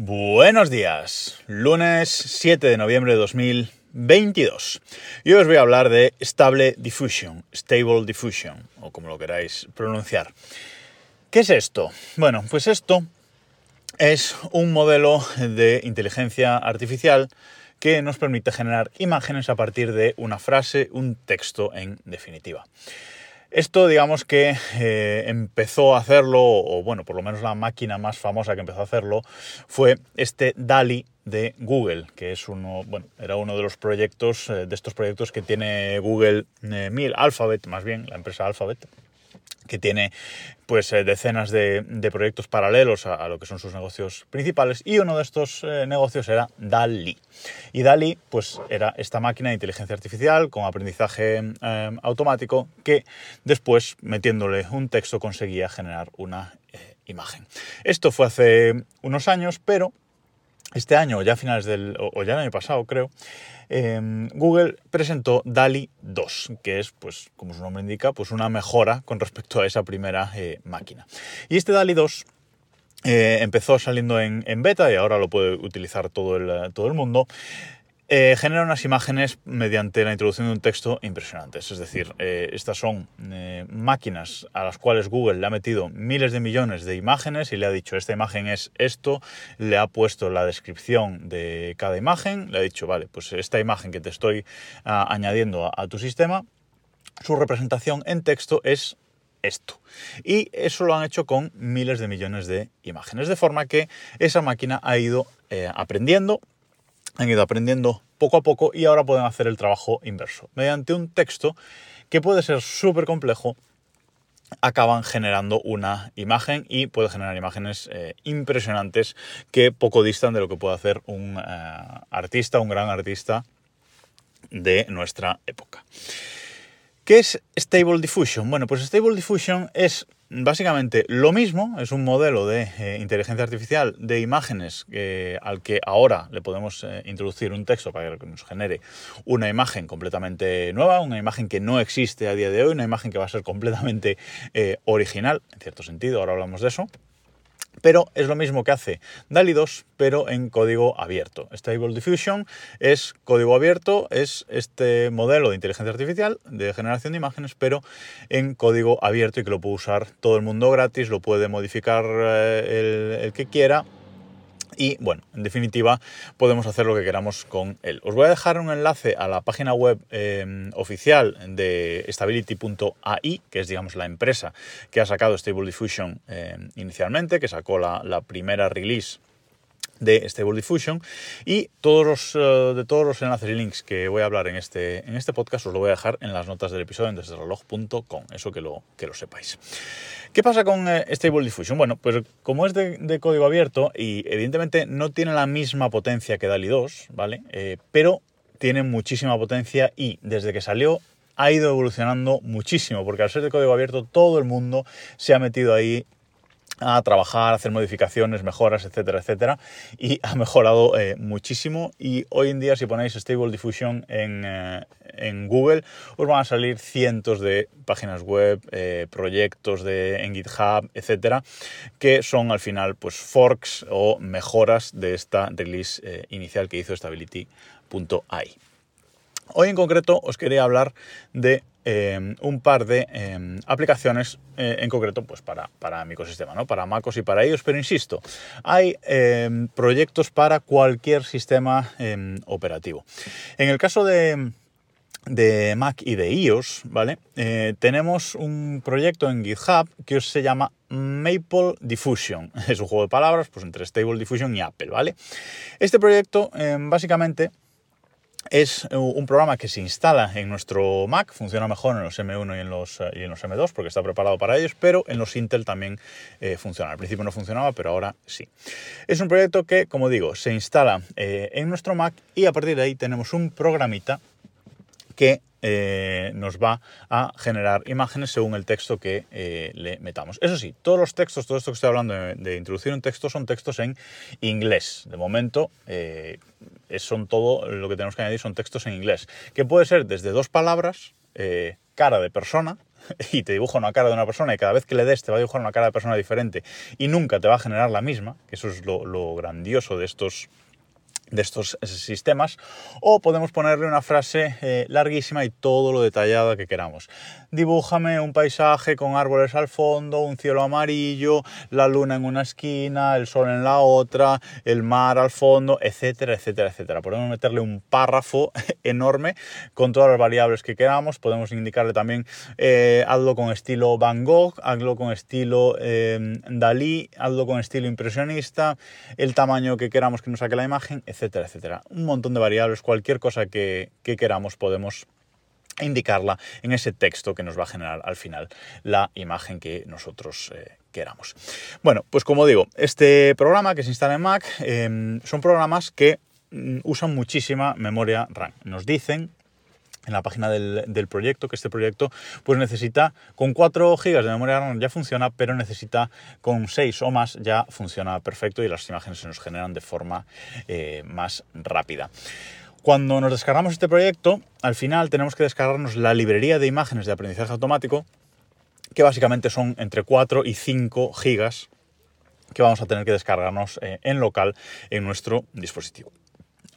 Buenos días, lunes 7 de noviembre de 2022. Y hoy os voy a hablar de Stable Diffusion, Stable Diffusion, o como lo queráis pronunciar. ¿Qué es esto? Bueno, pues esto es un modelo de inteligencia artificial que nos permite generar imágenes a partir de una frase, un texto en definitiva. Esto, digamos que eh, empezó a hacerlo, o bueno, por lo menos la máquina más famosa que empezó a hacerlo, fue este DALI de Google, que es uno, bueno, era uno de los proyectos, eh, de estos proyectos que tiene Google eh, Alphabet más bien, la empresa Alphabet, que tiene pues eh, decenas de, proyectos paralelos a, lo que son sus negocios principales y uno de estos eh, negocios era DALI. Y DALI pues era esta máquina de inteligencia artificial con aprendizaje eh, automático que después metiéndole un texto conseguía generar una imagen. Esto fue hace unos años, pero este año, ya a finales del, o ya el año pasado creo, em, Google presentó DALI 2, que es, pues, como su nombre indica, pues una mejora con respecto a esa primera eh, máquina. Y este DALI 2 eh, empezó saliendo en, en, beta y ahora lo puede utilizar todo el, todo el mundo. Eh, genera unas imágenes mediante la introducción de un texto impresionantes. Es decir, eh, estas son eh, máquinas a las cuales Google le ha metido miles de millones de imágenes y le ha dicho, esta imagen es esto, le ha puesto la descripción de cada imagen, le ha dicho, vale, pues esta imagen que te estoy ah, añadiendo a, tu sistema, su representación en texto es esto. Y eso lo han hecho con miles de millones de imágenes, de forma que esa máquina ha ido aprendiendo han ido aprendiendo poco a poco y ahora pueden hacer el trabajo inverso. Mediante un texto que puede ser súper complejo, acaban generando una imagen y puede generar imágenes eh, impresionantes que poco distan de lo que puede hacer un eh, artista, un gran artista de nuestra época. ¿Qué es Stable Diffusion? Bueno, pues Stable Diffusion es básicamente lo mismo, es un modelo de eh, inteligencia artificial de imágenes eh, al que ahora le podemos eh, introducir un texto para que nos genere una imagen completamente nueva, una imagen que no existe a día de hoy, una imagen que va a ser completamente original, en cierto sentido, ahora hablamos de eso. Pero es lo mismo que hace DALI 2, pero en código abierto. Stable Diffusion es código abierto, es este modelo de inteligencia artificial de generación de imágenes, pero en código abierto y que lo puede usar todo el mundo gratis, lo puede modificar eh, el que quiera y bueno, en definitiva podemos hacer lo que queramos con él. Os voy a dejar un enlace a la página web em, oficial de stability.ai, que es digamos la empresa que ha sacado Stable Diffusion em, inicialmente, que sacó la primera release de Stable Diffusion y todos los, eh, de todos los enlaces y links que voy a hablar en este, en este podcast os lo voy a dejar en las notas del episodio en desdereloj.com, eso que lo, que lo sepáis. ¿Qué pasa con eh, Stable Diffusion? Bueno, pues como es de, código abierto y evidentemente no tiene la misma potencia que DALI 2, ¿vale? Eh, pero tiene muchísima potencia y desde que salió ha ido evolucionando muchísimo, porque al ser de código abierto todo el mundo se ha metido ahí a trabajar, hacer modificaciones, mejoras, etcétera, etcétera, y ha mejorado eh, muchísimo y hoy en día si ponéis Stable Diffusion en, eh, en, Google os van a salir cientos de páginas web, eh, proyectos de, en GitHub, etcétera, que son al final pues forks o mejoras de esta release inicial que hizo Stability.ai. Hoy en concreto os quería hablar de Em, un par de em, aplicaciones eh, en concreto pues para, para, mi ecosistema, ¿no? para MacOS y para ellos, pero insisto, hay em, proyectos para cualquier sistema operativo. En el caso de, de Mac y de iOS, ¿vale? Eh, tenemos un proyecto en GitHub que se llama Maple Diffusion. Es un juego de palabras pues, entre Stable Diffusion y Apple, ¿vale? Este proyecto básicamente es un programa que se instala en nuestro Mac, funciona mejor en los M1 y en los, y en los M2 porque está preparado para ellos, pero en los Intel también eh, funciona. Al principio no funcionaba, pero ahora sí. Es un proyecto que, como digo, se instala eh, en nuestro Mac y a partir de ahí tenemos un programita que eh, nos va a generar imágenes según el texto que eh, le metamos. Eso sí, todos los textos, todo esto que estoy hablando de, introducir un texto, son textos en inglés. De momento, eh, son todo lo que tenemos que añadir son textos en inglés, que puede ser desde dos palabras, cara de persona, y te dibuja una cara de una persona y cada vez que le des te va a dibujar una cara de persona diferente y nunca te va a generar la misma, que eso es lo, lo grandioso de estos de estos sistemas o podemos ponerle una frase eh, larguísima y todo lo detallada que queramos. Dibújame un paisaje con árboles al fondo, un cielo amarillo, la luna en una esquina, el sol en la otra, el mar al fondo, etcétera, etcétera, etcétera. Podemos meterle un párrafo enorme con todas las variables que queramos. Podemos indicarle también eh, hazlo con estilo Van Gogh, hazlo con estilo eh, Dalí, hazlo con estilo impresionista, el tamaño que queramos que nos saque la imagen, etcétera, etcétera. Un montón de variables, cualquier cosa que, queramos podemos indicarla en ese texto que nos va a generar al final la imagen que nosotros eh, queramos. Bueno, pues como digo, este programa que se instala en Mac em, son programas que mm, usan muchísima memoria RAM. Nos dicen en la página del, proyecto, que este proyecto pues necesita con 4 GB de memoria RAM ya funciona, pero necesita con 6 o más ya funciona perfecto y las imágenes se nos generan de forma eh, más rápida. Cuando nos descargamos este proyecto, al final tenemos que descargarnos la librería de imágenes de aprendizaje automático, que básicamente son entre 4 y 5 gigas que vamos a tener que descargarnos eh, en local en nuestro dispositivo.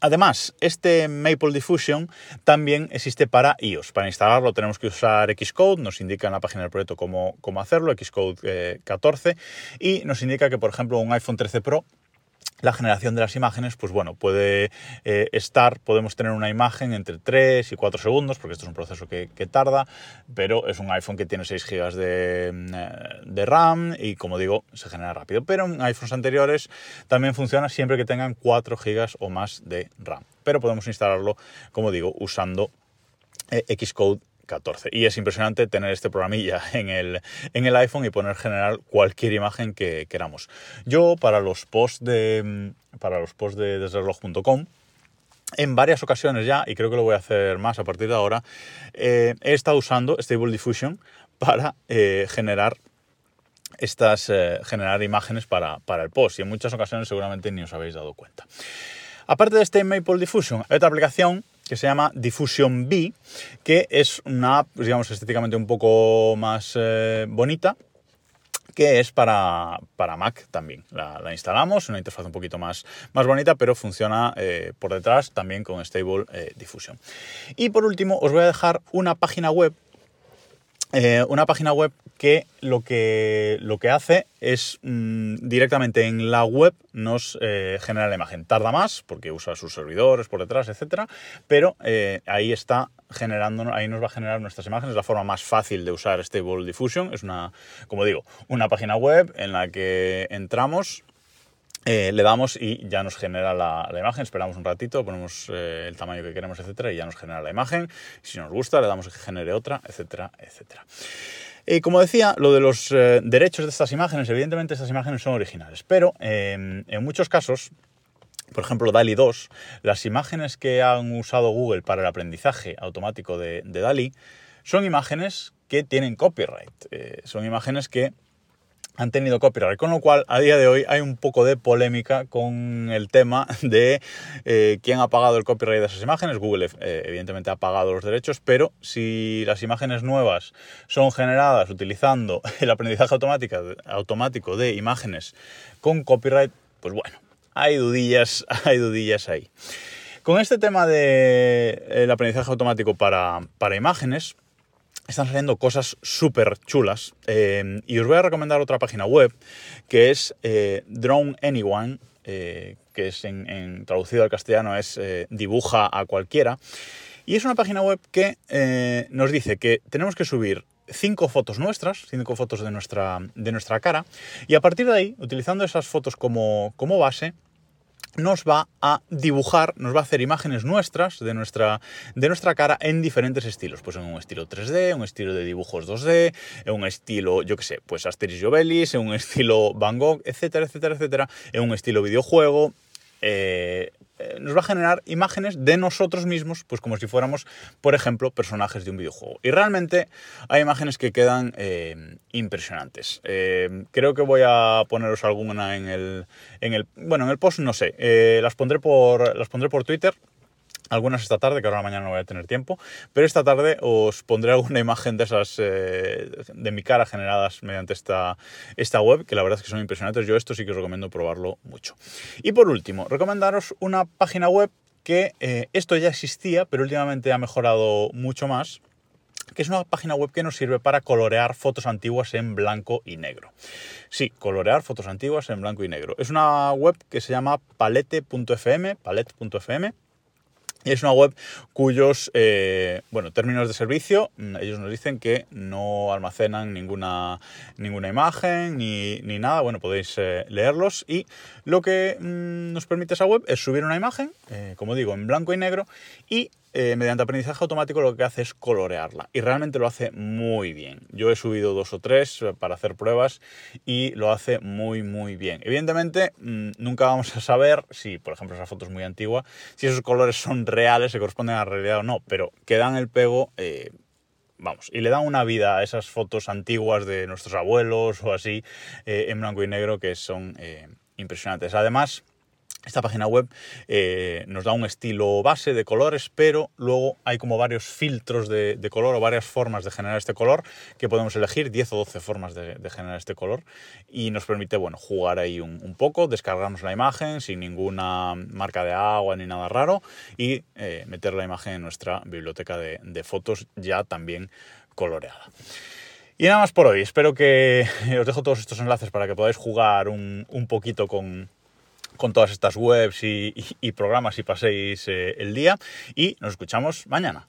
Además, este Maple Diffusion también existe para iOS. Para instalarlo tenemos que usar Xcode, nos indica en la página del proyecto cómo, hacerlo, Xcode 14, eh, y nos indica que, por ejemplo, un iPhone 13 Pro la generación de las imágenes, pues bueno, puede eh, estar, podemos tener una imagen entre 3 y 4 segundos, porque esto es un proceso que, tarda, pero es un iPhone que tiene 6 GB de, de, RAM y como digo, se genera rápido. Pero en iPhones anteriores también funciona siempre que tengan 4 GB o más de RAM. Pero podemos instalarlo, como digo, usando eh, Xcode y es impresionante tener este programilla en el, en el iPhone y poner generar cualquier imagen que queramos. Yo para los posts de, para los posts de desreloj.com en varias ocasiones ya, y creo que lo voy a hacer más a partir de ahora, eh, he estado usando Stable Diffusion para eh, generar estas eh, generar imágenes para, para, el post y en muchas ocasiones seguramente ni os habéis dado cuenta. Aparte de este Maple Diffusion, hay otra aplicación que se llama Diffusion B, que es una app, digamos, estéticamente un poco más eh, bonita, que es para, para Mac también. La, instalamos, una interfaz un poquito más, más bonita, pero funciona eh, por detrás también con Stable eh, Diffusion. Y por último, os voy a dejar una página web eh, una página web que lo que, lo que hace es mm, directamente en la web nos eh, genera la imagen. Tarda más porque usa sus servidores por detrás, etcétera, pero eh, ahí está generando, ahí nos va a generar nuestras imágenes. La forma más fácil de usar Stable Diffusion es una, como digo, una página web en la que entramos, eh, le damos y ya nos genera la, imagen, esperamos un ratito, ponemos eh, el tamaño que queremos, etcétera, y ya nos genera la imagen. Si nos gusta, le damos que genere otra, etcétera, etcétera. Y como decía, lo de los eh, derechos de estas imágenes, evidentemente estas imágenes son originales, pero en muchos casos, por ejemplo, DALI 2, las imágenes que han usado Google para el aprendizaje automático de DALI son imágenes que tienen copyright, son imágenes que han tenido copyright, con lo cual a día de hoy hay un poco de polémica con el tema de eh, quién ha pagado el copyright de esas imágenes. Google eh, evidentemente ha pagado los derechos, pero si las imágenes nuevas son generadas utilizando el aprendizaje automático, de imágenes con copyright, pues bueno, hay dudillas, hay dudillas ahí. Con este tema del aprendizaje automático para, para imágenes, están saliendo cosas súper chulas. Eh, y os voy a recomendar otra página web que es eh, Drone Anyone, eh, que es en, traducido al castellano es dibuja a cualquiera. Y es una página web que nos dice que tenemos que subir cinco fotos nuestras, cinco fotos de nuestra, de nuestra cara, y a partir de ahí, utilizando esas fotos como, como base, nos va a dibujar, nos va a hacer imágenes nuestras de nuestra, de nuestra cara en diferentes estilos. Pues en un estilo 3D, un estilo de dibujos 2D, en un estilo, yo qué sé, pues Asterix y Obelix, en un estilo Van Gogh, etcétera, etcétera, etcétera, en un estilo videojuego, eh, eh, nos va a generar imágenes de nosotros mismos, pues como si fuéramos, por ejemplo, personajes de un videojuego. Y realmente hay imágenes que quedan eh, impresionantes. creo que voy a poneros alguna en el, en el, bueno, en el post, no sé, las, pondré por, las pondré por Twitter algunas esta tarde, que ahora mañana no voy a tener tiempo, pero esta tarde os pondré alguna imagen de esas eh, de mi cara generadas mediante esta, esta web, que la verdad es que son impresionantes. Yo esto sí que os recomiendo probarlo mucho. Y por último, recomendaros una página web que eh, esto ya existía, pero últimamente ha mejorado mucho más que es una página web que nos sirve para colorear fotos antiguas en blanco y negro. Sí, colorear fotos antiguas en blanco y negro. Es una web que se llama palette.fm, palette.fm, es una web cuyos eh, bueno, términos de servicio, mm, ellos nos dicen que no almacenan ninguna, ninguna imagen ni, nada. Bueno, podéis eh, leerlos. Y lo que mm, nos permite esa web es subir una imagen, eh, como digo, en blanco y negro, y eh, mediante aprendizaje automático lo que hace es colorearla y realmente lo hace muy bien. Yo he subido dos o tres eh, para hacer pruebas y lo hace muy muy bien. Evidentemente mm, nunca vamos a saber si, por ejemplo, esa foto es muy antigua, si esos colores son reales, se corresponden a la realidad o no, pero que dan el pego... Eh, vamos, y le dan una vida a esas fotos antiguas de nuestros abuelos o así, en blanco y negro, que son impresionantes. Además, esta página web eh, nos da un estilo base de colores, pero luego hay como varios filtros de, color o varias formas de generar este color que podemos elegir, 10 o 12 formas de, generar este color y nos permite bueno, jugar ahí un, poco, descargarnos la imagen sin ninguna marca de agua ni nada raro y eh, meter la imagen en nuestra biblioteca de, fotos ya también coloreada. Y nada más por hoy, espero que os dejo todos estos enlaces para que podáis jugar un poquito con, con todas estas webs y, programas y paséis eh, el día y nos escuchamos mañana.